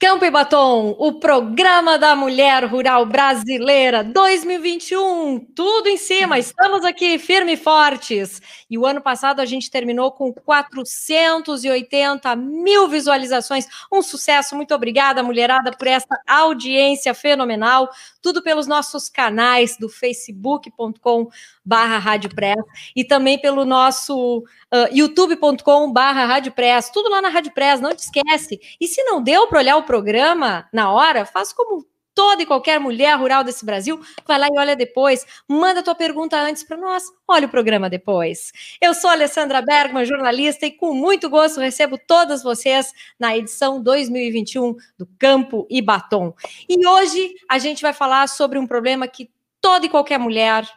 Campo e Batom, o programa da mulher rural brasileira 2021, tudo em cima, estamos aqui firme e fortes. E o ano passado a gente terminou com 480 mil visualizações, um sucesso. Muito obrigada, mulherada, por essa audiência fenomenal. Tudo pelos nossos canais do facebook.com barra Rádio Press e também pelo nosso uh, youtube.com barra Rádio Press, tudo lá na Rádio Press, não te esquece. E se não deu para olhar o programa na hora, faz como toda e qualquer mulher rural desse Brasil, vai lá e olha depois, manda tua pergunta antes para nós, olha o programa depois. Eu sou Alessandra Bergman, jornalista, e com muito gosto recebo todas vocês na edição 2021 do Campo e Batom. E hoje a gente vai falar sobre um problema que toda e qualquer mulher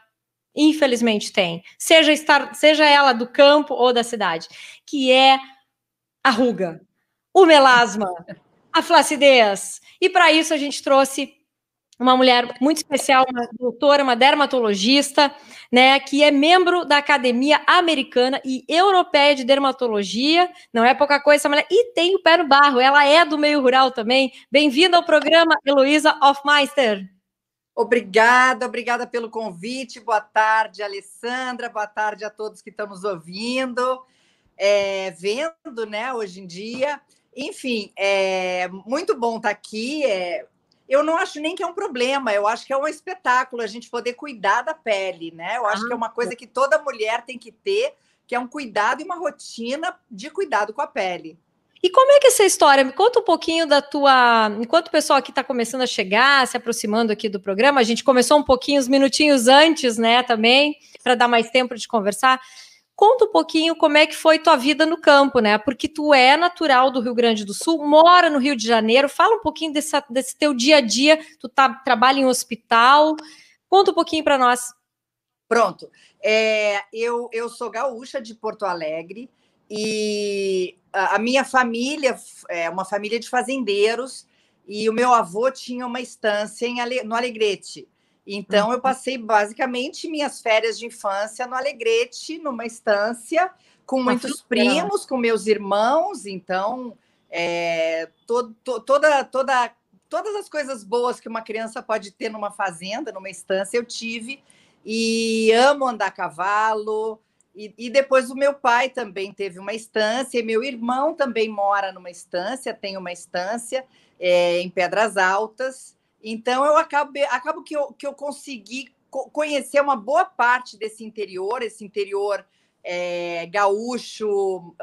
infelizmente tem, seja estar, seja ela do campo ou da cidade, que é a ruga, o melasma, a flacidez. E para isso a gente trouxe uma mulher muito especial, uma doutora, uma dermatologista, né, que é membro da Academia Americana e Europeia de Dermatologia. Não é pouca coisa essa mulher. E tem o pé no barro, ela é do meio rural também. Bem-vinda ao programa, Heloísa Hofmeister. Obrigada, obrigada pelo convite. Boa tarde, Alessandra. Boa tarde a todos que estão nos ouvindo, é, vendo, né, hoje em dia. Enfim, é muito bom estar aqui. É, eu não acho nem que é um problema, eu acho que é um espetáculo a gente poder cuidar da pele, né? Eu acho ah, que é uma coisa que toda mulher tem que ter, que é um cuidado e uma rotina de cuidado com a pele. E como é que é essa história? Me conta um pouquinho da tua. Enquanto o pessoal aqui está começando a chegar, se aproximando aqui do programa, a gente começou um pouquinho, uns minutinhos antes, né, também, para dar mais tempo de conversar. Conta um pouquinho como é que foi tua vida no campo, né? Porque tu é natural do Rio Grande do Sul, mora no Rio de Janeiro. Fala um pouquinho desse, desse teu dia a dia. Tu tá, trabalha em hospital. Conta um pouquinho para nós. Pronto. É, eu, eu sou gaúcha de Porto Alegre. E a minha família é uma família de fazendeiros e o meu avô tinha uma estância em Ale, no Alegrete. Então eu uhum. passei basicamente minhas férias de infância no Alegrete, numa estância com muitos primos, com meus irmãos. Então é, to, toda, toda, todas as coisas boas que uma criança pode ter numa fazenda, numa estância, eu tive. E amo andar a cavalo. E, e, depois o meu pai também teve uma estância, e meu irmão também mora numa estância, tem uma estância é, em Pedras Altas. Então eu acabo, acabo que, eu, que eu consegui conhecer uma boa parte desse interior, esse interior é, gaúcho,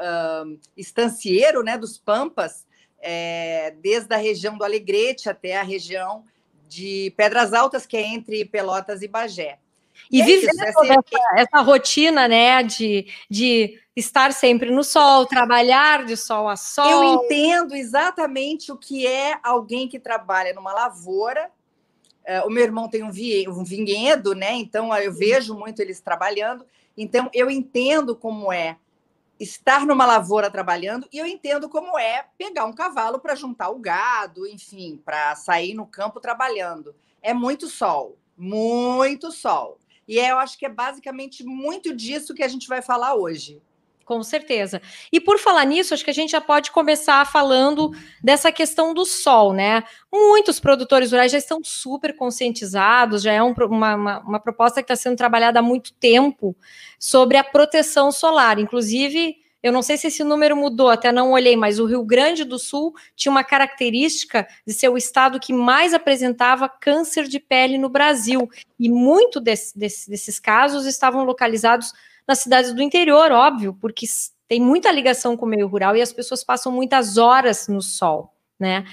um, estancieiro, né, dos Pampas, é, desde a região do Alegrete até a região de Pedras Altas, que é entre Pelotas e Bagé. E é viver essa, essa, rotina, né, de, de estar sempre no sol, trabalhar de sol a sol. Eu entendo exatamente o que é alguém que trabalha numa lavoura. Uh, o meu irmão tem um, vi, um vinhedo, né? Então eu vejo muito eles trabalhando. Então eu entendo como é estar numa lavoura trabalhando e eu entendo como é pegar um cavalo para juntar o gado, enfim, para sair no campo trabalhando. É muito sol, muito sol. E eu acho que é basicamente muito disso que a gente vai falar hoje. Com certeza. E por falar nisso, acho que a gente já pode começar falando dessa questão do sol, né? Muitos produtores rurais já estão super conscientizados, já é um, uma, uma, uma proposta que está sendo trabalhada há muito tempo sobre a proteção solar. Inclusive, eu não sei se esse número mudou, até não olhei, mas o Rio Grande do Sul tinha uma característica de ser o estado que mais apresentava câncer de pele no Brasil. E muito desse, desse, desses casos estavam localizados nas cidades do interior, óbvio, porque tem muita ligação com o meio rural e as pessoas passam muitas horas no sol, né?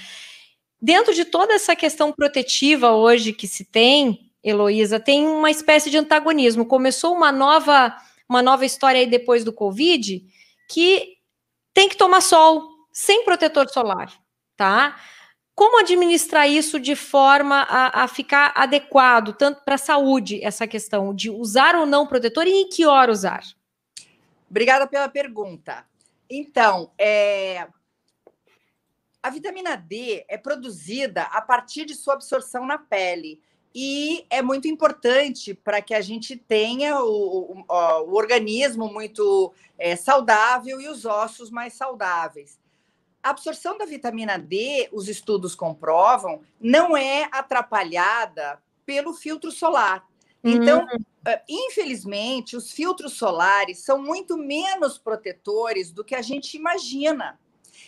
Dentro de toda essa questão protetiva hoje que se tem, Heloísa, tem uma espécie de antagonismo. Começou uma nova, uma nova história aí depois do Covid, que tem que tomar sol sem protetor solar, tá? Como administrar isso de forma a, a ficar adequado, tanto para a saúde, essa questão de usar ou não protetor e em que hora usar? Obrigada pela pergunta. Então, é, a vitamina D é produzida a partir de sua absorção na pele e é muito importante para que a gente tenha o, o, o organismo muito é, saudável e os ossos mais saudáveis. a absorção da vitamina D, os estudos comprovam, não é atrapalhada pelo filtro solar. Então, uhum. infelizmente, os filtros solares são muito menos protetores do que a gente imagina.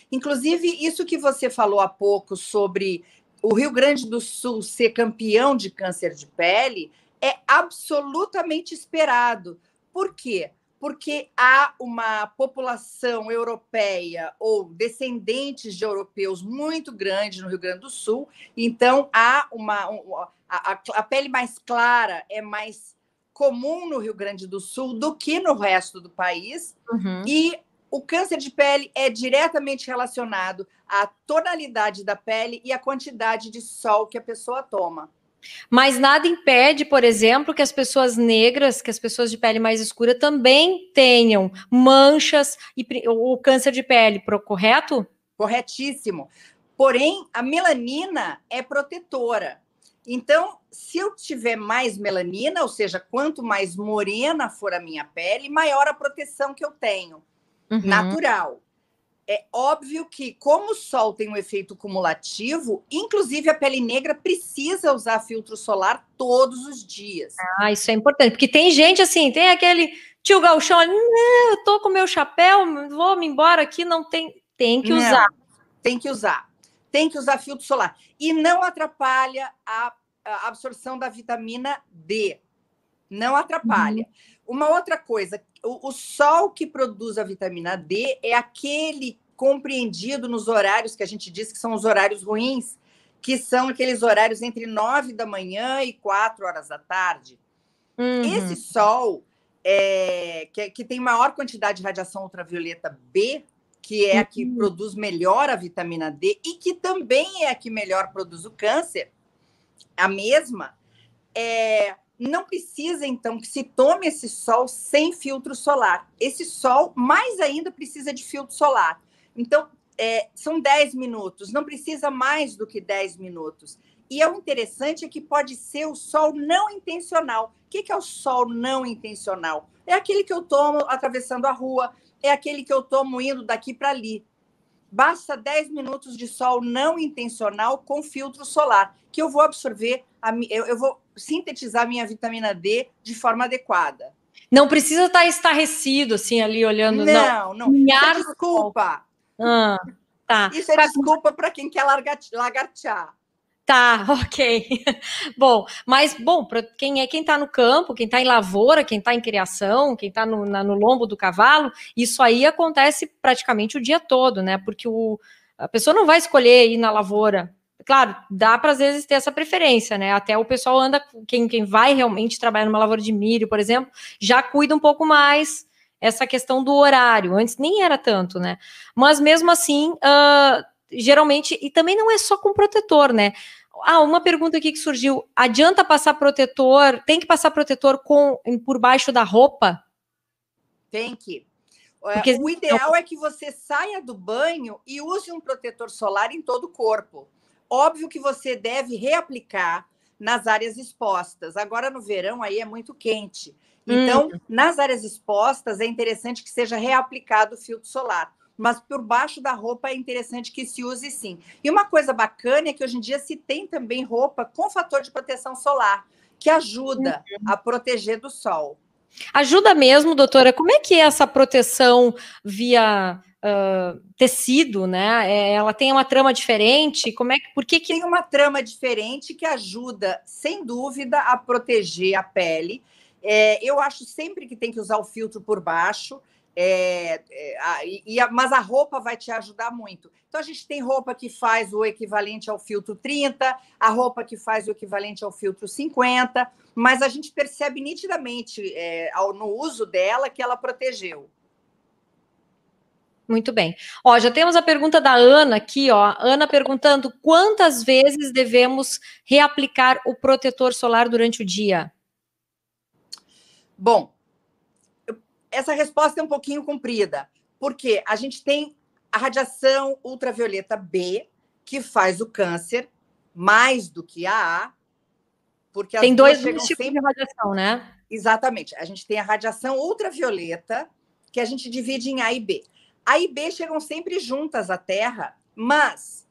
Inclusive, isso que você falou há pouco sobre o Rio Grande do Sul ser campeão de câncer de pele é absolutamente esperado. Por quê? Porque há uma população europeia ou descendentes de europeus muito grande no Rio Grande do Sul, então há uma. a, a pele mais clara é mais comum no Rio Grande do Sul do que no resto do país, uhum. e o câncer de pele é diretamente relacionado à tonalidade da pele e à quantidade de sol que a pessoa toma. Mas nada impede, por exemplo, que as pessoas negras, que as pessoas de pele mais escura também tenham manchas e o câncer de pele, correto? Corretíssimo. Porém, a melanina é protetora. Então, se eu tiver mais melanina, ou seja, quanto mais morena for a minha pele, maior a proteção que eu tenho uhum. natural. É óbvio que, como o sol tem um efeito cumulativo, inclusive a pele negra precisa usar filtro solar todos os dias. Ah, isso é importante, porque tem gente assim, tem aquele tio Galchão ali, eu tô com meu chapéu, vou me embora aqui, não tem. Tem que usar. Não, tem que usar. Tem que usar filtro solar. E não atrapalha a, a absorção da vitamina D. Não atrapalha. Uhum. Uma outra coisa, o, o sol que produz a vitamina D é aquele compreendido nos horários que a gente diz que são os horários ruins, que são aqueles horários entre nove da manhã e quatro horas da tarde. Uhum. Esse sol, é, que, que, tem maior quantidade de radiação ultravioleta B, que é a que uhum. produz melhor a vitamina D e que também é a que melhor produz o câncer, a mesma, é, não precisa, então, que se tome esse sol sem filtro solar. Esse sol, mais ainda, precisa de filtro solar. Então, é, são 10 minutos, não precisa mais do que 10 minutos. E é o interessante é que pode ser o sol não intencional. O que é o sol não intencional? É aquele que eu tomo atravessando a rua, é aquele que eu tomo indo daqui para ali. Basta 10 minutos de sol não intencional com filtro solar, que eu vou absorver, a, eu, eu vou sintetizar minha vitamina D de forma adequada. Não precisa estar estarrecido, assim, ali olhando. Não, não. não. Isso é desculpa. Ah, tá. Isso é pra... desculpa para quem quer lagartear. Tá, ok. bom, mas bom, para quem é quem está no campo, quem está em lavoura, quem está em criação, quem está no, no lombo do cavalo, isso aí acontece praticamente o dia todo, né? Porque o, a pessoa não vai escolher ir na lavoura Claro, dá para às vezes ter essa preferência, né? Até o pessoal anda, quem, quem vai realmente trabalhar numa lavoura de milho, por exemplo, já cuida um pouco mais essa questão do horário. Antes nem era tanto, né? Mas mesmo assim, uh, geralmente, e também não é só com protetor, né? Ah, uma pergunta aqui que surgiu: adianta passar protetor? Tem que passar protetor com por baixo da roupa? Tem que. É, Porque... O ideal é que você saia do banho e use um protetor solar em todo o corpo. Óbvio que você deve reaplicar nas áreas expostas. Agora, no verão, aí é muito quente. Então, hum. nas áreas expostas, é interessante que seja reaplicado o filtro solar. Mas por baixo da roupa é interessante que se use sim. E uma coisa bacana é que hoje em dia se tem também roupa com fator de proteção solar, que ajuda uhum. a proteger do sol. Ajuda mesmo, doutora. Como é que é essa proteção via tecido, né? É, ela tem uma trama diferente? Como é que, por que, que tem uma trama diferente que ajuda, sem dúvida, a proteger a pele? É, eu acho sempre que tem que usar o filtro por baixo. É, é, a, e a, mas a roupa vai te ajudar muito. Então, a gente tem roupa que faz o equivalente ao filtro 30, a roupa que faz o equivalente ao filtro 50, mas a gente percebe nitidamente é, ao, no uso dela que ela protegeu. Muito bem. Ó, já temos a pergunta da Ana aqui, ó. Ana perguntando quantas vezes devemos reaplicar o protetor solar durante o dia? Bom, essa resposta é um pouquinho comprida, porque a gente tem a radiação ultravioleta B, que faz o câncer mais do que a A, porque tem dois tipos sempre... de radiação, né? Exatamente. A gente tem a radiação ultravioleta, que a gente divide em A e B. A e B chegam sempre juntas à Terra, mas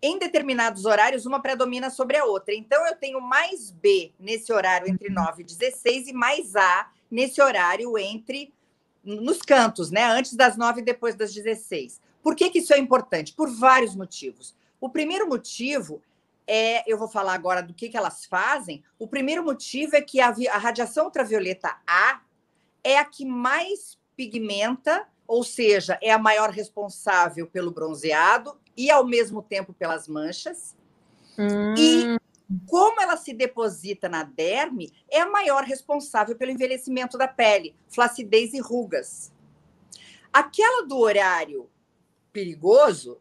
em determinados horários, uma predomina sobre a outra. Então, eu tenho mais B nesse horário entre 9 e 16 e mais A nesse horário entre nos cantos, né? Antes das 9 e depois das 16. Por que, que isso é importante? Por vários motivos. O primeiro motivo é, eu vou falar agora do que, que elas fazem. O primeiro motivo é que a, a radiação ultravioleta A é a que mais pigmenta, ou seja, é a maior responsável pelo bronzeado e, ao mesmo tempo, pelas manchas. Hum. E como ela se deposita na derme, é a maior responsável pelo envelhecimento da pele, flacidez e rugas. Aquela do horário perigoso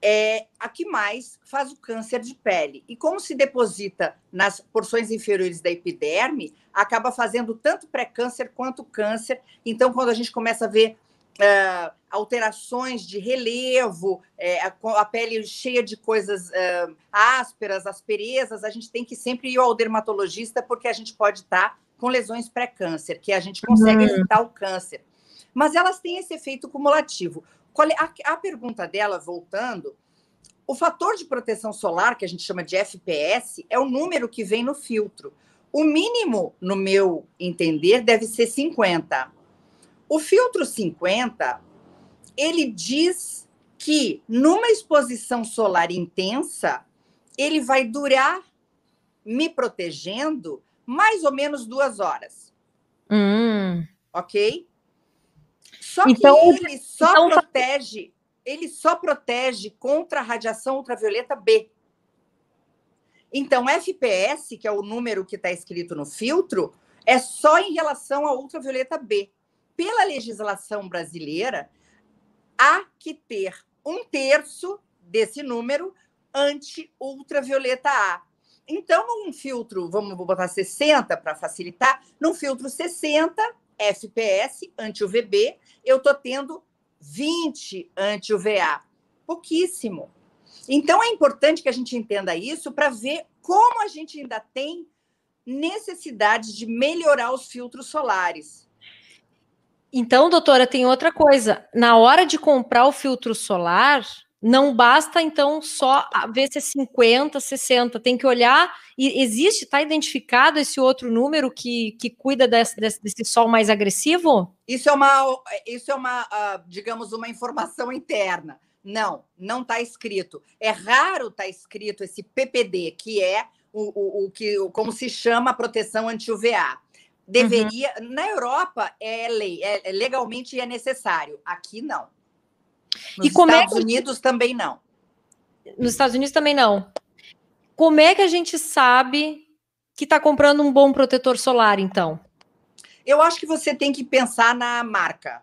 é a que mais faz o câncer de pele. E como se deposita nas porções inferiores da epiderme, acaba fazendo tanto pré-câncer quanto câncer. Então, quando a gente começa a ver uh, alterações de relevo, é, a, a, pele cheia de coisas uh, ásperas, asperezas, a gente tem que sempre ir ao dermatologista, porque a gente pode estar com lesões pré-câncer, que a gente consegue uhum. evitar o câncer. Mas elas têm esse efeito cumulativo. É, a, a pergunta dela, voltando, o fator de proteção solar, que a gente chama de FPS, é o número que vem no filtro. O mínimo, no meu entender, deve ser 50. O filtro 50, ele diz que numa exposição solar intensa, ele vai durar me protegendo mais ou menos duas horas. Hum. Ok? Só então, que ele só então... protege, ele só protege contra a radiação ultravioleta B. Então, FPS, que é o número que está escrito no filtro, é só em relação à ultravioleta B. Pela legislação brasileira, há que ter um terço desse número anti-ultravioleta A. Então, num filtro, vamos botar 60 para facilitar, num filtro 60, FPS anti-UVB, eu estou tendo 20 anti-UVA. Pouquíssimo. Então, é importante que a gente entenda isso para ver como a gente ainda tem necessidade de melhorar os filtros solares. Então, doutora, tem outra coisa. Na hora de comprar o filtro solar, não basta, então, só ver se é 50, 60. Tem que olhar. E existe, está identificado esse outro número que, que cuida desse, desse, desse, sol mais agressivo? Isso é uma, isso é uma uh, digamos, uma informação interna. Não, não está escrito. É raro estar tá escrito esse PPD, que é o, o, o que, como se chama a proteção anti-UVA. Deveria. Uhum. Na Europa é lei, é, é legalmente é necessário. Aqui não. Nos e como Estados é que... Unidos também não. Nos Estados Unidos também não. Como é que a gente sabe que está comprando um bom protetor solar, então? Eu acho que você tem que pensar na marca.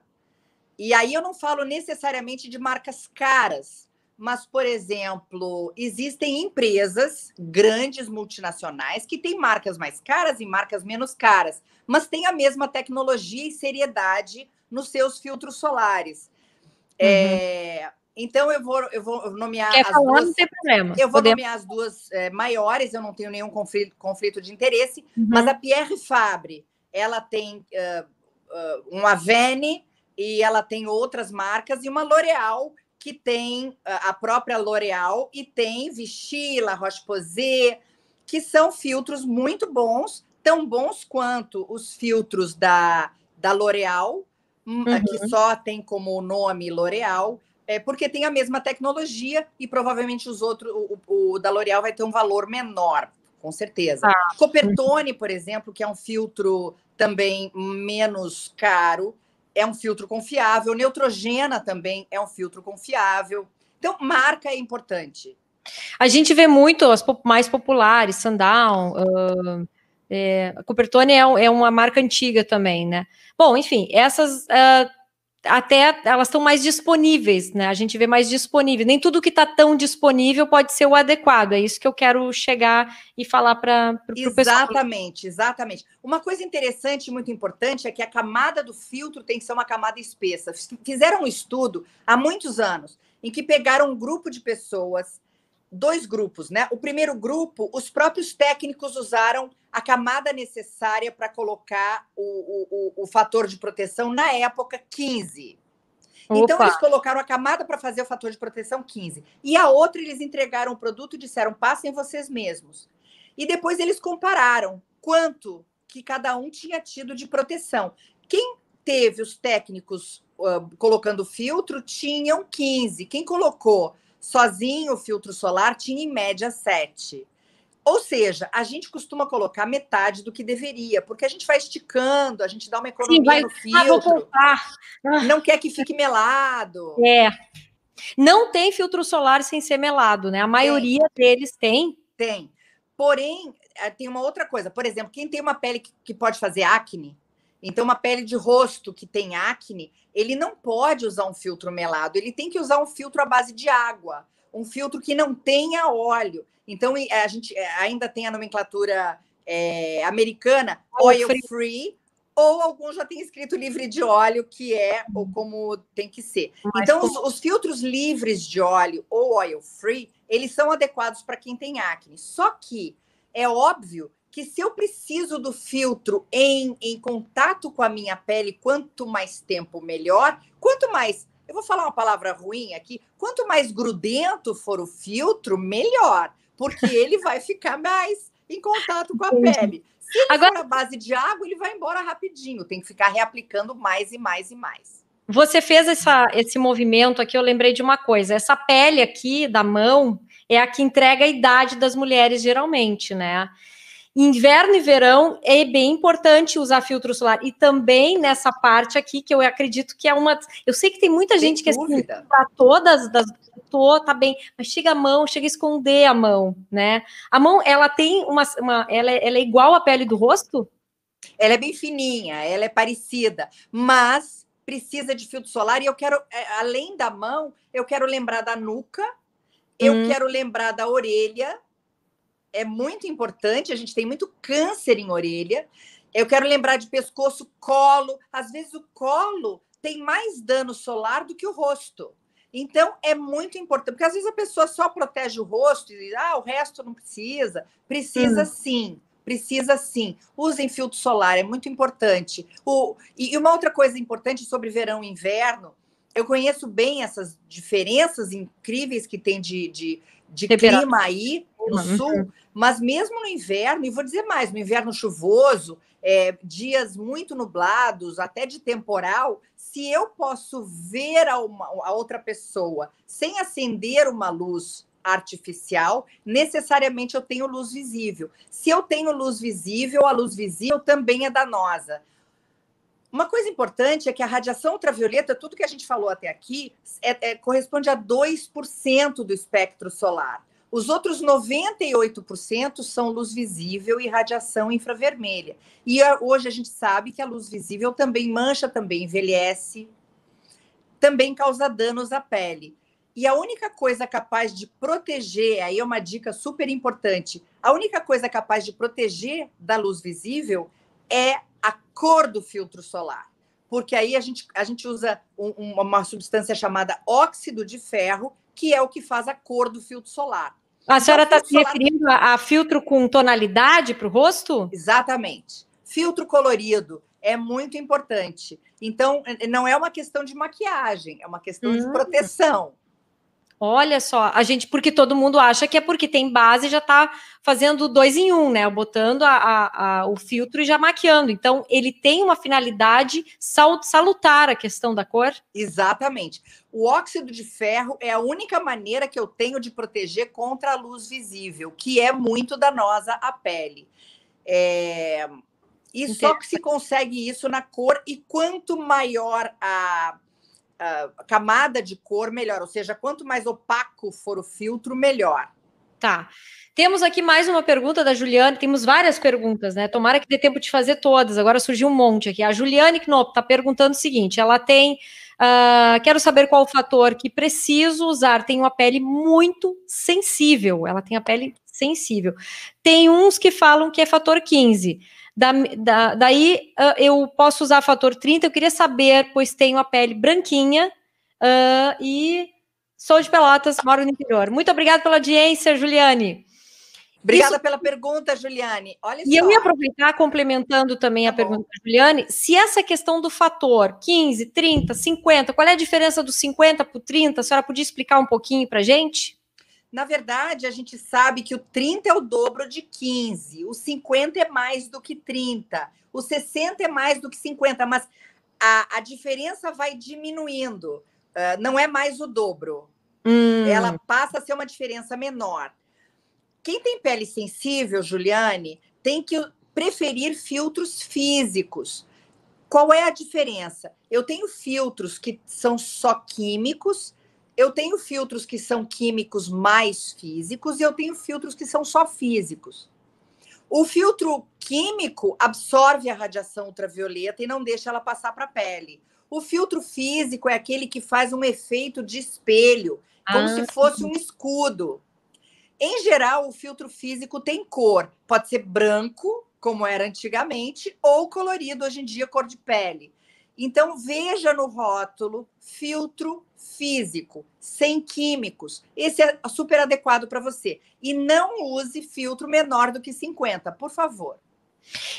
E aí eu não falo necessariamente de marcas caras, mas, por exemplo, existem empresas grandes multinacionais que têm marcas mais caras e marcas menos caras, mas têm a mesma tecnologia e seriedade nos seus filtros solares. Uhum. É, então eu vou, eu vou nomear Quer as falar, duas. Não tem problema. Eu vou Podemos. nomear as duas é, maiores, eu não tenho nenhum conflito, conflito de interesse, uhum. mas a Pierre Fabre, ela tem uh, uh, um Avene e ela tem outras marcas, e uma L'Oréal, que tem uh, a própria L'Oréal, e tem Vichy, La Roche-Posay, que são filtros muito bons, tão bons quanto os filtros da, da L'Oréal, Hum, uhum. que só tem como nome L'Oréal, é, porque tem a mesma tecnologia e provavelmente os outros, o, o da L'Oréal vai ter um valor menor, com certeza. Ah. Copertone, por exemplo, que é um filtro também menos caro, é um filtro confiável. Neutrogena também é um filtro confiável. Então, marca é importante. A gente vê muito as mais populares, Sundown, uh, é, a Copertone é, é, uma marca antiga também, né? Bom, enfim, essas uh, até elas estão mais disponíveis, né? A gente vê mais disponível. Nem tudo que está tão disponível pode ser o adequado. É isso que eu quero chegar e falar para o pessoal. Exatamente, exatamente. Uma coisa interessante e muito importante é que a camada do filtro tem que ser uma camada espessa. Fizeram um estudo há muitos anos em que pegaram um grupo de pessoas dois grupos, né? O primeiro grupo, os próprios técnicos usaram a camada necessária para colocar o, o, o, fator de proteção na época 15. Opa. Então, eles colocaram a camada para fazer o fator de proteção 15. E a outra, eles entregaram o produto e disseram: passem vocês mesmos. E depois eles compararam quanto que cada um tinha tido de proteção. Quem teve os técnicos uh, colocando filtro tinham 15. Quem colocou sozinho o filtro solar tinha em média 7. Ou seja, a gente costuma colocar metade do que deveria, porque a gente vai esticando, a gente dá uma economia Sim, vai, no filtro. Ah, não quer que fique melado. É. Não tem filtro solar sem ser melado, né? A maioria tem. deles tem. Tem. Porém, eh, tem uma outra coisa. Por exemplo, quem tem uma pele que pode fazer acne, então uma pele de rosto que tem acne, ele não pode usar um filtro melado, ele tem que usar um filtro à base de água, um filtro que não tenha óleo. Então, a gente é, ainda tem a nomenclatura é, americana, oil free. ou alguns já têm escrito livre de óleo, que é ou como tem que ser. então, os, os, filtros livres de óleo ou oil free, eles são adequados para quem tem acne. Só que é óbvio que se eu preciso do filtro em, em contato com a minha pele, quanto mais tempo, melhor. Quanto mais, eu vou falar uma palavra ruim aqui, quanto mais grudento for o filtro, melhor porque ele vai ficar mais em contato com a pele. Se ele Agora... for a base de água, ele vai embora rapidinho, tem que ficar reaplicando mais e mais e mais. Você fez essa, esse movimento aqui, eu lembrei de uma coisa. Essa pele aqui da mão é a que entrega a idade das mulheres, geralmente, né? Inverno e verão é bem importante usar filtro solar. E também nessa parte aqui, que eu acredito que é uma. Eu sei que tem muita tem gente que assim, para todas das. Tô, tá bem, mas chega a mão, chega a esconder a mão, né? A mão, ela tem uma. uma ela, é, ela é igual à pele do rosto? Ela é bem fininha, ela é parecida, mas precisa de filtro solar. E eu quero, é, além da mão, eu quero lembrar da nuca, eu hum. quero lembrar da orelha é muito importante, a gente tem muito câncer em orelha. Eu quero lembrar de pescoço, colo. Às vezes o colo tem mais dano solar do que o rosto. Então, é muito importante, porque às vezes a pessoa só protege o rosto e diz, ah, o resto não precisa. Precisa hum. sim, precisa sim. Usem filtro solar, é muito importante. O, e uma outra coisa importante sobre verão e inverno, eu conheço bem essas diferenças incríveis que tem de, de, de clima aí no uhum. sul, mas mesmo no inverno, e vou dizer mais, no inverno chuvoso, é, dias muito nublados, até de temporal, se eu posso ver a, uma, a outra pessoa sem acender uma luz artificial, necessariamente eu tenho luz visível. Se eu tenho luz visível, a luz visível também é danosa. Uma coisa importante é que a radiação ultravioleta, tudo que a gente falou até aqui, é, é, corresponde a 2% do espectro solar. Os outros 98% são luz visível e radiação infravermelha. E hoje a gente sabe que a luz visível também mancha, também envelhece, também causa danos à pele. E a única coisa capaz de proteger, aí é uma dica super importante, a única coisa capaz de proteger da luz visível é a cor do filtro solar. Porque aí a gente, a gente usa um, uma substância chamada óxido de ferro, que é o que faz a cor do filtro solar. A senhora está se referindo a, a, filtro com tonalidade para o rosto? Exatamente. Filtro colorido é muito importante. Então, não é uma questão de maquiagem, é uma questão hum. de proteção. Olha só, a gente, porque todo mundo acha que é porque tem base já está fazendo dois em um, né? Botando a, a, a, o filtro e já maquiando. Então, ele tem uma finalidade salutar a questão da cor. Exatamente. O óxido de ferro é a única maneira que eu tenho de proteger contra a luz visível, que é muito danosa à pele. É... E só que se consegue isso na cor, e quanto maior a uh, camada de cor, melhor. Ou seja, quanto mais opaco for o filtro, melhor. Tá. Temos aqui mais uma pergunta da Juliane. Temos várias perguntas, né? Tomara que dê tempo de fazer todas. Agora surgiu um monte aqui. A Juliane Knop está perguntando o seguinte: ela tem. Uh, quero saber qual o fator que preciso usar. Tem uma pele muito sensível. Ela tem a pele sensível. Tem uns que falam que é fator 15. Da, da, daí uh, eu posso usar fator 30, eu queria saber, pois tenho a pele branquinha uh, e sou de Pelotas, moro no interior. Muito obrigada pela audiência, Juliane. Obrigada Isso... pela pergunta, Juliane. Olha e só. eu ia aproveitar, complementando também tá a pergunta da Juliane, se essa questão do fator 15, 30, 50, qual é a diferença do 50 para o 30? A senhora podia explicar um pouquinho para a gente? Na verdade, a gente sabe que o 30 é o dobro de 15, o 50 é mais do que 30, o 60 é mais do que 50, mas a, a diferença vai diminuindo, uh, não é mais o dobro. Hum. Ela passa a ser uma diferença menor. Quem tem pele sensível, Juliane, tem que preferir filtros físicos. Qual é a diferença? Eu tenho filtros que são só químicos, eu tenho filtros que são químicos mais físicos e eu tenho filtros que são só físicos. O filtro químico absorve a radiação ultravioleta e não deixa ela passar para a pele. O filtro físico é aquele que faz um efeito de espelho, como ah. se fosse um escudo. Em geral, o filtro físico tem cor. Pode ser branco, como era antigamente, ou colorido, hoje em dia, cor de pele. Então, veja no rótulo filtro físico, sem químicos. Esse é super adequado para você. E não use filtro menor do que 50, por favor.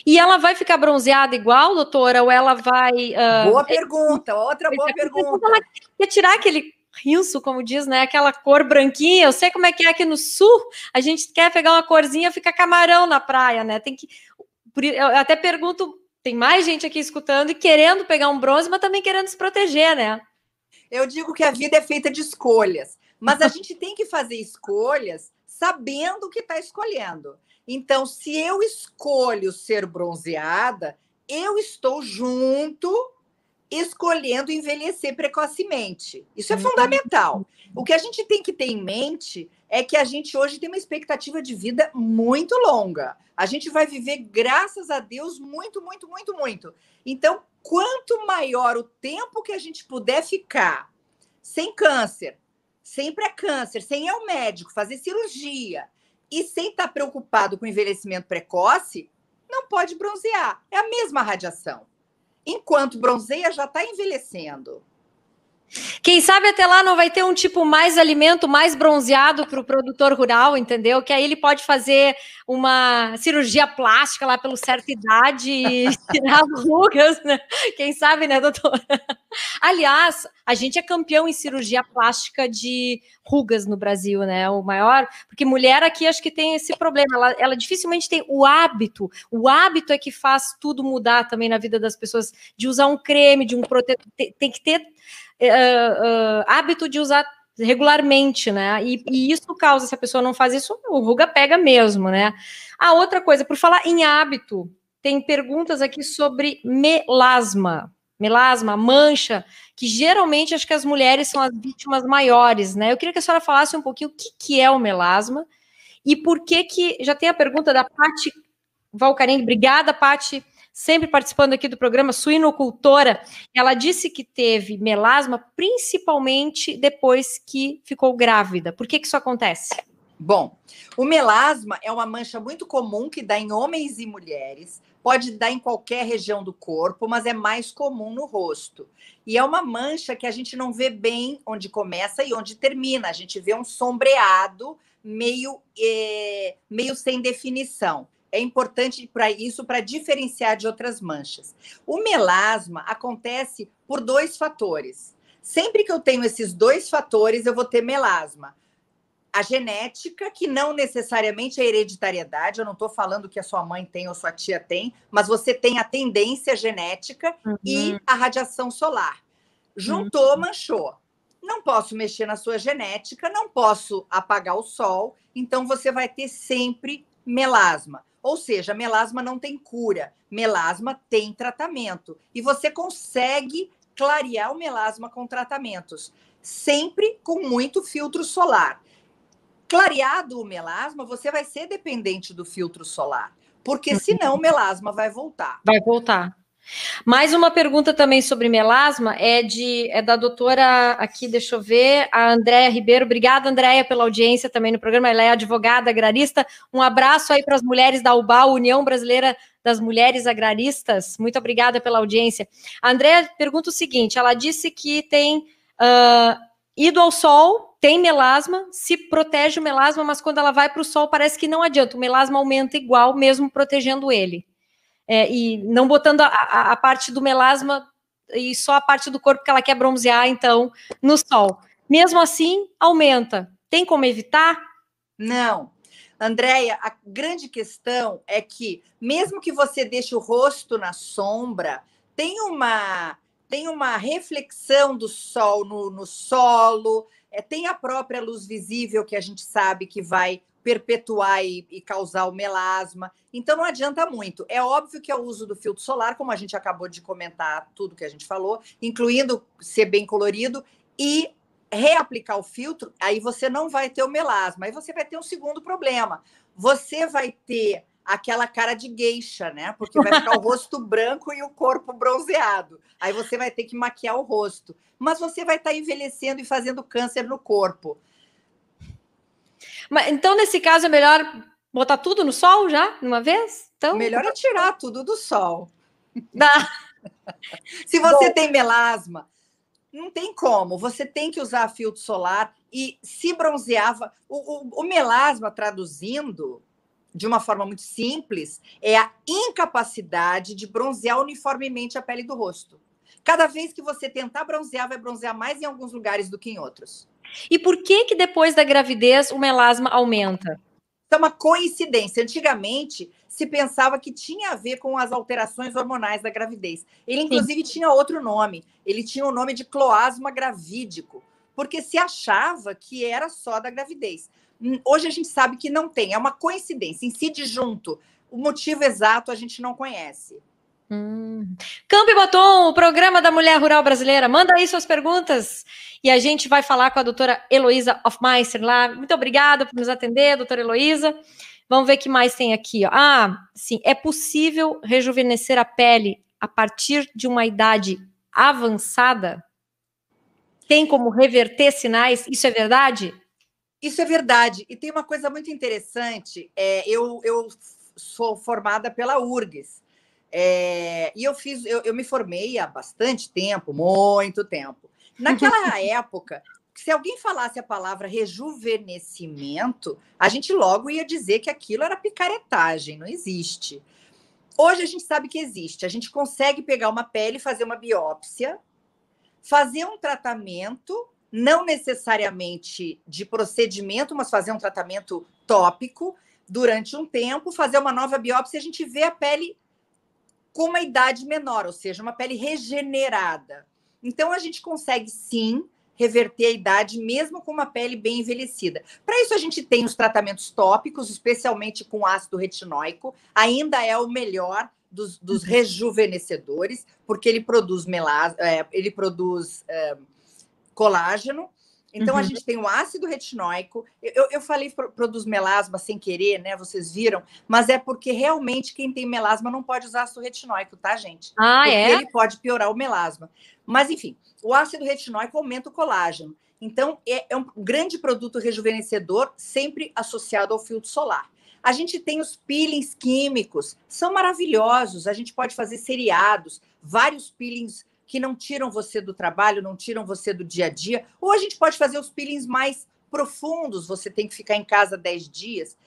E ela vai ficar bronzeada igual, doutora? Ou ela vai. Uh... Boa pergunta, outra boa pergunta. Ela quer tirar aquele rinço, como diz, né? Aquela cor branquinha. Eu sei como é que é aqui no sul. A gente quer pegar uma corzinha, fica camarão na praia, né? Tem que. Eu até pergunto, tem mais gente aqui escutando e querendo pegar um bronze, mas também querendo se proteger, né? Eu digo que a vida é feita de escolhas, mas a gente tem que fazer escolhas sabendo o que está escolhendo. Então, se eu escolho ser bronzeada, eu estou junto escolhendo envelhecer precocemente. Isso é uhum. fundamental. O que a gente tem que ter em mente é que a gente hoje tem uma expectativa de vida muito longa. A gente vai viver, graças a Deus, muito, muito, muito, muito. Então, quanto maior o tempo que a gente puder ficar sem câncer, sem pré-câncer, sem ir ao médico, fazer cirurgia e sem estar preocupado com envelhecimento precoce, não pode bronzear. É a mesma radiação enquanto bronzeia já está envelhecendo. Quem sabe até lá não vai ter um tipo mais alimento, mais bronzeado para o produtor rural, entendeu? Que aí ele pode fazer uma cirurgia plástica lá pela certa idade e tirar rugas, né? Quem sabe, né, doutora? Aliás, a gente é campeão em cirurgia plástica de rugas no Brasil, né? O maior, porque mulher aqui acho que tem esse problema, ela, ela dificilmente tem o hábito, o hábito é que faz tudo mudar também na vida das pessoas, de usar um creme, de um protetor, tem, tem que ter uh, hábito de usar regularmente, né? E, e, isso causa, se a pessoa não faz isso, o ruga pega mesmo, né? A outra coisa, por falar em hábito, tem perguntas aqui sobre melasma. Melasma, mancha, que geralmente acho que as mulheres são as vítimas maiores, né? Eu queria que a senhora falasse um pouquinho o que, que é o melasma e por que que. Já tem a pergunta da Pati Valcarini. Obrigada, Pati sempre participando aqui do programa, suinocultora, ela disse que teve melasma principalmente depois que ficou grávida. Por que, que isso acontece? Bom, o melasma é uma mancha muito comum que dá em homens e mulheres, pode dar em qualquer região do corpo, mas é mais comum no rosto. E é uma mancha que a gente não vê bem onde começa e onde termina. A gente vê um sombreado meio, é, meio sem definição é importante para isso para diferenciar de outras manchas. O melasma acontece por dois fatores. Sempre que eu tenho esses dois fatores, eu vou ter melasma. A genética, que não necessariamente é hereditariedade, eu não estou falando que a sua mãe tem ou sua tia tem, mas você tem a tendência genética uhum. e a radiação solar. Juntou, uhum. manchou. Não posso mexer na sua genética, não posso apagar o sol, então você vai ter sempre melasma. Ou seja, melasma não tem cura, melasma tem tratamento. E você consegue clarear o melasma com tratamentos, sempre com muito filtro solar. Clareado o melasma, você vai ser dependente do filtro solar, porque senão o melasma vai voltar. Vai voltar. Mais uma pergunta também sobre melasma é de é da doutora aqui, deixa eu ver, a Andréia Ribeiro. Obrigada, Andréia, pela audiência também no programa. Ela é advogada agrarista. Um abraço aí para as mulheres da UBAL, União Brasileira das Mulheres Agraristas. Muito obrigada pela audiência. A Andréia pergunta o seguinte: ela disse que tem uh, ido ao sol tem melasma, se protege o melasma, mas quando ela vai para o sol parece que não adianta, o melasma aumenta igual, mesmo protegendo ele. É, e não botando a, a, a, parte do melasma e só a parte do corpo que ela quer bronzear, então, no sol. Mesmo assim, aumenta. Tem como evitar? Não. Andréia, a grande questão é que, mesmo que você deixe o rosto na sombra, tem uma, tem uma reflexão do sol no, no solo, é, tem a própria luz visível que a gente sabe que vai perpetuar e, e, causar o melasma. Então não adianta muito. É óbvio que é o uso do filtro solar, como a gente acabou de comentar, tudo que a gente falou, incluindo ser bem colorido e reaplicar o filtro, aí você não vai ter o melasma. Aí você vai ter um segundo problema. Você vai ter aquela cara de gueixa, né? Porque vai ficar o rosto branco e o corpo bronzeado. Aí você vai ter que maquiar o rosto. Mas você vai estar tá envelhecendo e fazendo câncer no corpo. Mas, então, nesse caso, é melhor botar tudo no sol já, de uma vez? Então... Melhor é tirar tudo do sol. Dá. Se você Bom. tem melasma, não tem como. Você tem que usar filtro solar e se bronzeava. O, o, o melasma, traduzindo, de uma forma muito simples, é a incapacidade de bronzear uniformemente a pele do rosto. Cada vez que você tentar bronzear, vai bronzear mais em alguns lugares do que em outros. E por que que depois da gravidez o melasma aumenta? É uma coincidência. Antigamente se pensava que tinha a ver com as alterações hormonais da gravidez. Ele inclusive Sim. tinha outro nome. Ele tinha o nome de cloasma gravídico, porque se achava que era só da gravidez. Hoje a gente sabe que não tem, é uma coincidência, incide junto. O motivo exato a gente não conhece. Hum. Campo e Batom, o programa da mulher rural brasileira. Manda aí suas perguntas e a gente vai falar com a doutora Heloísa Hofmeister lá. Muito obrigada por nos atender, doutora Heloísa. Vamos ver o que mais tem aqui. Ó. Ah, sim, é possível rejuvenescer a pele a partir de uma idade avançada? Tem como reverter sinais? Isso é verdade? Isso é verdade. E tem uma coisa muito interessante. É, eu, eu sou formada pela URGS. É, e eu fiz, eu, eu me formei há bastante tempo, muito tempo. Naquela época, se alguém falasse a palavra rejuvenescimento, a gente logo ia dizer que aquilo era picaretagem, não existe. Hoje a gente sabe que existe. A gente consegue pegar uma pele, fazer uma biópsia, fazer um tratamento não necessariamente de procedimento, mas fazer um tratamento tópico durante um tempo, fazer uma nova biópsia, a gente vê a pele com uma idade menor, ou seja, uma pele regenerada. Então a gente consegue sim reverter a idade mesmo com uma pele bem envelhecida. Para isso a gente tem os tratamentos tópicos, especialmente com ácido retinóico, ainda é o melhor dos, dos uhum. rejuvenescedores, porque ele produz melas, é, ele produz é, colágeno. Então, uhum. a gente tem o ácido retinóico. Eu, eu falei produz melasma sem querer, né? Vocês viram, mas é porque realmente quem tem melasma não pode usar ácido retinóico, tá, gente? Ah, porque é? ele pode piorar o melasma. Mas, enfim, o ácido retinóico aumenta o colágeno. Então, é, é um grande produto rejuvenescedor, sempre associado ao filtro solar. A gente tem os peelings químicos, são maravilhosos. A gente pode fazer seriados, vários peelings que não tiram você do trabalho, não tiram você do dia a dia. Ou a gente pode fazer os peelings mais profundos, você tem que ficar em casa 10 dias.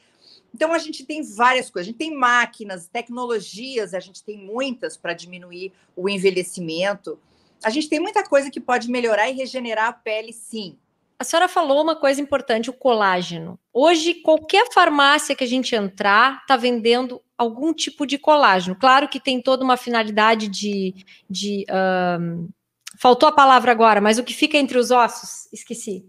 Então a gente tem várias coisas, a gente tem máquinas, tecnologias, a gente tem muitas para diminuir o envelhecimento. A gente tem muita coisa que pode melhorar e regenerar a pele, sim. A senhora falou uma coisa importante, o colágeno. Hoje, qualquer farmácia que a gente entrar está vendendo algum tipo de colágeno. Claro que tem toda uma finalidade de. de um, faltou a palavra agora, mas o que fica entre os ossos, esqueci.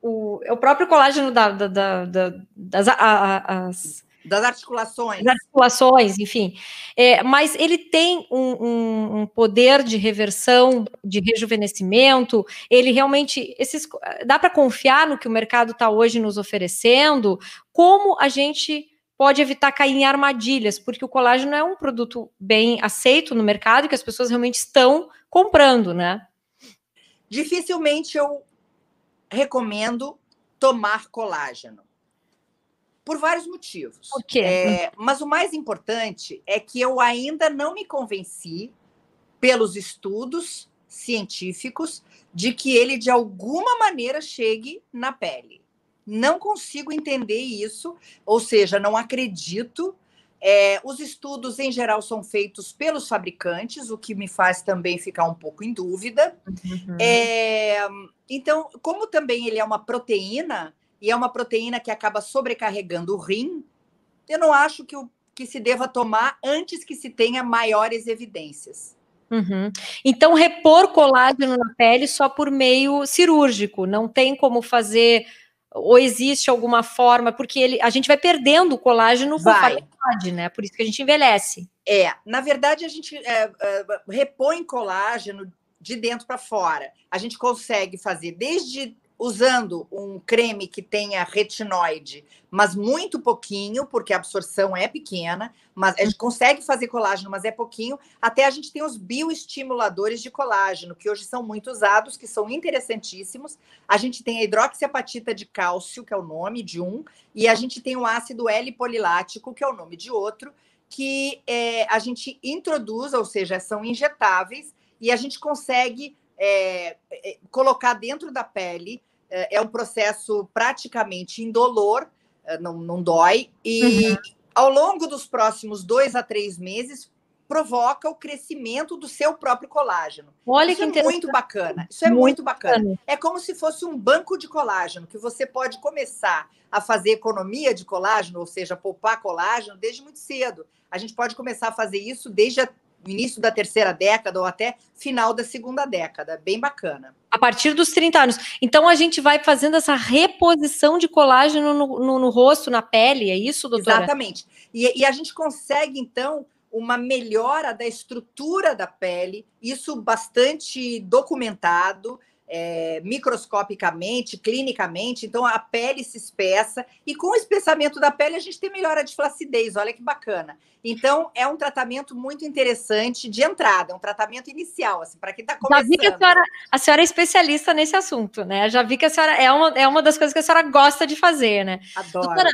O, é o próprio colágeno da, da, da, da das a, as, das articulações. Das articulações, enfim. É, mas ele tem um, um, um, poder de reversão, de rejuvenescimento. Ele realmente. Esses, dá para confiar no que o mercado está hoje nos oferecendo? Como a gente pode evitar cair em armadilhas, porque o colágeno é um produto bem aceito no mercado e que as pessoas realmente estão comprando, né? Dificilmente eu recomendo tomar colágeno. Por vários motivos. Por quê? É, mas o mais importante é que eu ainda não me convenci pelos estudos científicos de que ele de alguma maneira chegue na pele. Não consigo entender isso, ou seja, não acredito. É, os estudos, em geral, são feitos pelos fabricantes, o que me faz também ficar um pouco em dúvida. Uhum. É, então, como também ele é uma proteína, e é uma proteína que acaba sobrecarregando o rim, eu não acho que, o, que se deva tomar antes que se tenha maiores evidências. Uhum. Então, repor colágeno na pele só por meio cirúrgico, não tem como fazer, ou existe alguma forma, porque ele, a gente vai perdendo o colágeno com qualidade, né? Por isso que a gente envelhece. É, na verdade, a gente é, é, repõe colágeno de dentro para fora. A gente consegue fazer desde usando um creme que tenha retinoide, mas muito pouquinho, porque a absorção é pequena, mas a gente uhum. consegue fazer colágeno, mas é pouquinho. Até a gente tem os bioestimuladores de colágeno, que hoje são muito usados, que são interessantíssimos. A gente tem a hidroxiapatita de cálcio, que é o nome de um, e a gente tem o ácido L-polilático, que é o nome de outro, que é, a gente introduz, ou seja, são injetáveis, e a gente consegue é, é, colocar dentro da pele é, é um processo praticamente indolor, é, não, não dói, e uhum. ao longo dos próximos dois a três meses provoca o crescimento do seu próprio colágeno. Olha Isso que é muito bacana. Isso é muito, muito bacana. bacana. É como se fosse um banco de colágeno que você pode começar a fazer economia de colágeno, ou seja, poupar colágeno desde muito cedo. A gente pode começar a fazer isso desde a início da terceira década ou até final da segunda década. Bem bacana. A partir dos 30 anos. Então a gente vai fazendo essa reposição de colágeno no, no, no rosto, na pele, é isso, doutora? Exatamente. E, e a gente consegue, então, uma melhora da estrutura da pele, isso bastante documentado é, microscopicamente, clinicamente, então a pele se espessa, e com o espessamento da pele a gente tem melhora de flacidez, olha que bacana. Então, é um tratamento muito interessante de entrada, é um tratamento inicial, assim, para quem está começando. Já vi que a senhora, a senhora é especialista nesse assunto, né? Já vi que a senhora é uma, é uma das coisas que a senhora gosta de fazer, né? Adoro. Doutora,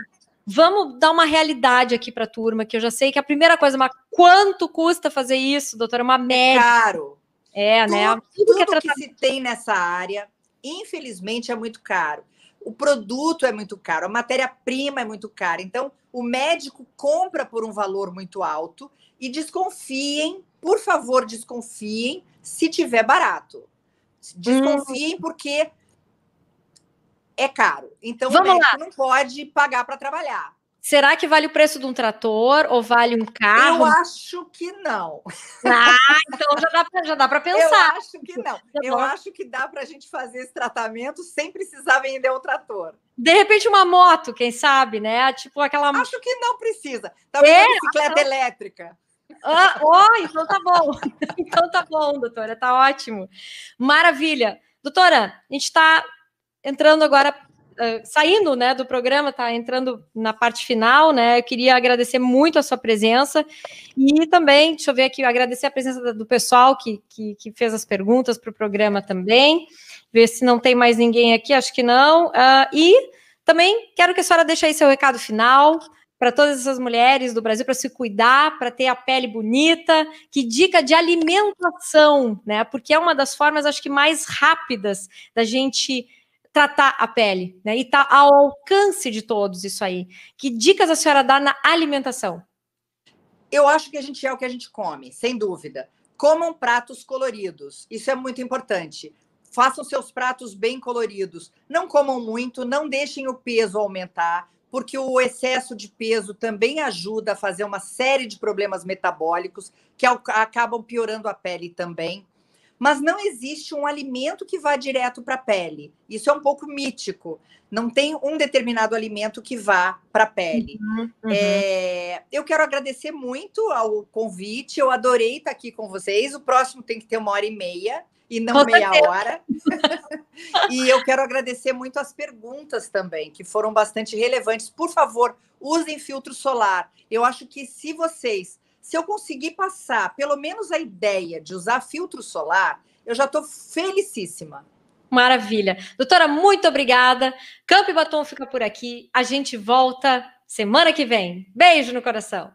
vamos dar uma realidade aqui para a turma, que eu já sei que a primeira coisa, mas quanto custa fazer isso, doutora? Uma média. É caro. É, tudo, né? Tudo, que, é que se tem nessa área, infelizmente, é muito caro. O produto é muito caro, a matéria-prima é muito cara. Então, o médico compra por um valor muito alto e desconfiem, por favor, desconfiem se tiver barato. Desconfiem hum. porque é caro. Então, Vamos o médico lá. não pode pagar para trabalhar. Será que vale o preço de um trator ou vale um carro? Eu acho que não. Ah, então já dá, pra, já dá para pensar. Eu acho que não. Tá Eu acho que dá para a gente fazer esse tratamento sem precisar vender o trator. De repente, uma moto, quem sabe, né? Tipo aquela. Acho que não precisa. Talvez é? uma bicicleta então... elétrica. Ah, oh, então tá bom. então tá bom, doutora, tá ótimo. Maravilha. Doutora, a gente está entrando agora saindo né, do programa, está entrando na parte final, né? Eu queria agradecer muito a sua presença e também, deixa eu ver aqui, agradecer a presença do pessoal que, que, que fez as perguntas para o programa também. Ver se não tem mais ninguém aqui, acho que não. Uh, e também quero que a senhora deixe aí seu recado final para todas essas mulheres do Brasil para se cuidar, para ter a pele bonita, que dica de alimentação, né? Porque é uma das formas, acho que mais rápidas da gente tratar a pele, né? E está ao alcance de todos isso aí. Que dicas a senhora dá na alimentação? Eu acho que a gente é o que a gente come, sem dúvida. Comam pratos coloridos, isso é muito importante. Façam seus pratos bem coloridos. Não comam muito, não deixem o peso aumentar, porque o excesso de peso também ajuda a fazer uma série de problemas metabólicos que acabam piorando a pele também mas não existe um alimento que vá direto para a pele. Isso é um pouco mítico. Não tem um determinado alimento que vá para a pele. Uhum, uhum. É, eu quero agradecer muito ao convite. Eu adorei estar aqui com vocês. O próximo tem que ter uma hora e meia e não com meia certeza. hora. e eu quero agradecer muito as perguntas também, que foram bastante relevantes. Por favor, usem filtro solar. Eu acho que se vocês se eu conseguir passar pelo menos a ideia de usar filtro solar, eu já estou felicíssima. Maravilha. Doutora, muito obrigada. Campo e Batom fica por aqui. A gente volta semana que vem. Beijo no coração.